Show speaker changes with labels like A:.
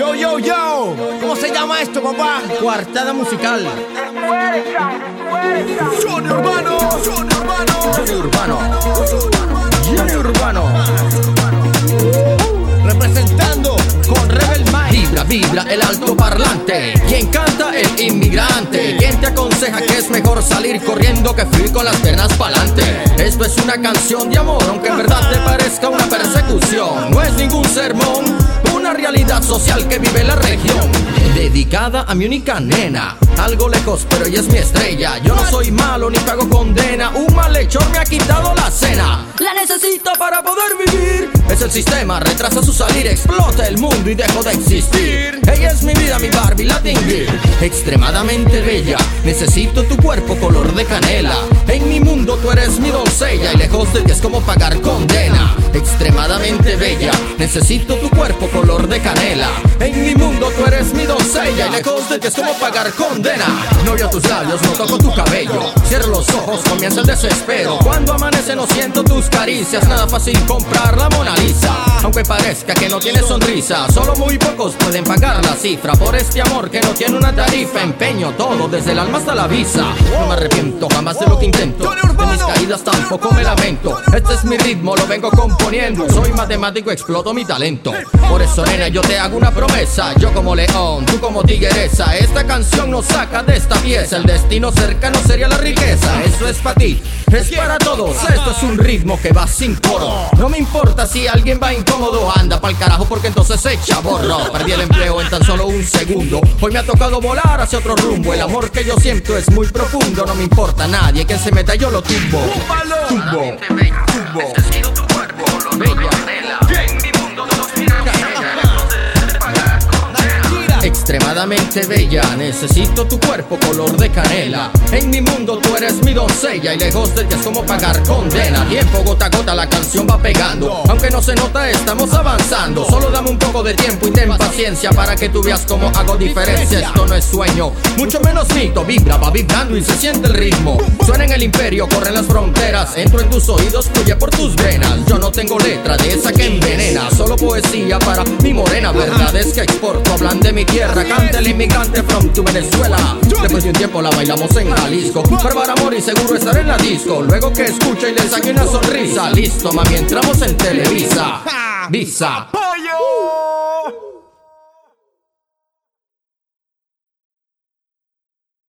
A: Yo, yo, yo. ¿Cómo se llama esto, papá?
B: Cuartada musical.
A: Johnny Urbano. Johnny Urbano.
B: Johnny Urbano. Johnny Urbano.
A: Representando con Rebel Mind.
B: Vibra, vibra el alto parlante. Quien canta el inmigrante. Quien te aconseja que es mejor salir corriendo que fui con las piernas pa'lante. Esto es una canción de amor, aunque en verdad te Dedicada a mi única nena. Algo lejos, pero ella es mi estrella. Yo no soy malo ni pago condena. Un malhechor me ha quitado la cena. La necesito para poder vivir. Es el sistema, retrasa su salir, explota el mundo y dejo de existir. Ella es mi vida, mi Barbie Latin Girl. Extremadamente bella, necesito tu cuerpo color de canela. En mi mundo tú eres mi doncella y lejos de ti es como pagar condena. Extremadamente bella, necesito tu cuerpo color de canela. En mi mundo tú eres mi doncella y lejos de ti es como pagar condena. No veo tus labios, no toco tu cabello. Cierro los ojos, comienza el desespero. Cuando amanece no siento tus caricias, nada fácil comprar la Mona Lisa. Aunque parezca que no tiene sonrisa, solo muy pocos pueden pagar la cifra por este amor que no tiene una tarifa. Empeño todo desde el alma hasta la visa. No me arrepiento jamás de lo que intento. Mis caídas tampoco me lamento. Este es mi ritmo, lo vengo componiendo. Soy matemático, exploto mi talento. Por eso, nena, yo te hago una promesa. Yo como león, tú como tigresa. Esta canción nos saca de esta pieza. El destino cercano sería la riqueza. Eso es para ti, es para todos. Esto es un ritmo que va sin coro. No me importa si alguien va incómodo. Anda pa'l carajo porque entonces echa borro. Perdí el empleo en tan solo un segundo. Hoy me ha tocado volar hacia otro rumbo. El amor que yo siento es muy profundo. No me importa nadie. Quien se meta yo lo tumbo. Tumbo. Tumbo. Bella, necesito tu cuerpo color de canela. En mi mundo tú eres mi doncella y lejos de ti es como pagar condena. Tiempo gota a gota la canción va pegando, aunque no se nota estamos avanzando. Solo dame un poco de tiempo y ten paciencia para que tú veas cómo hago diferencia. Esto no es sueño, mucho menos mito. Vibra, va vibrando y se siente el ritmo. Suena en el imperio, corren las fronteras. Entro en tus oídos, fluye por tus venas. Yo no tengo letra de esa que envenena, solo poesía para mi morena. Verdad es que exporto, hablan de mi tierra. Canta el inmigrante from tu Venezuela. Después de un tiempo la bailamos en Jalisco. Para amor y seguro estar en la disco. Luego que escucha y le saque una sonrisa. Listo, mami, entramos en Televisa. Visa.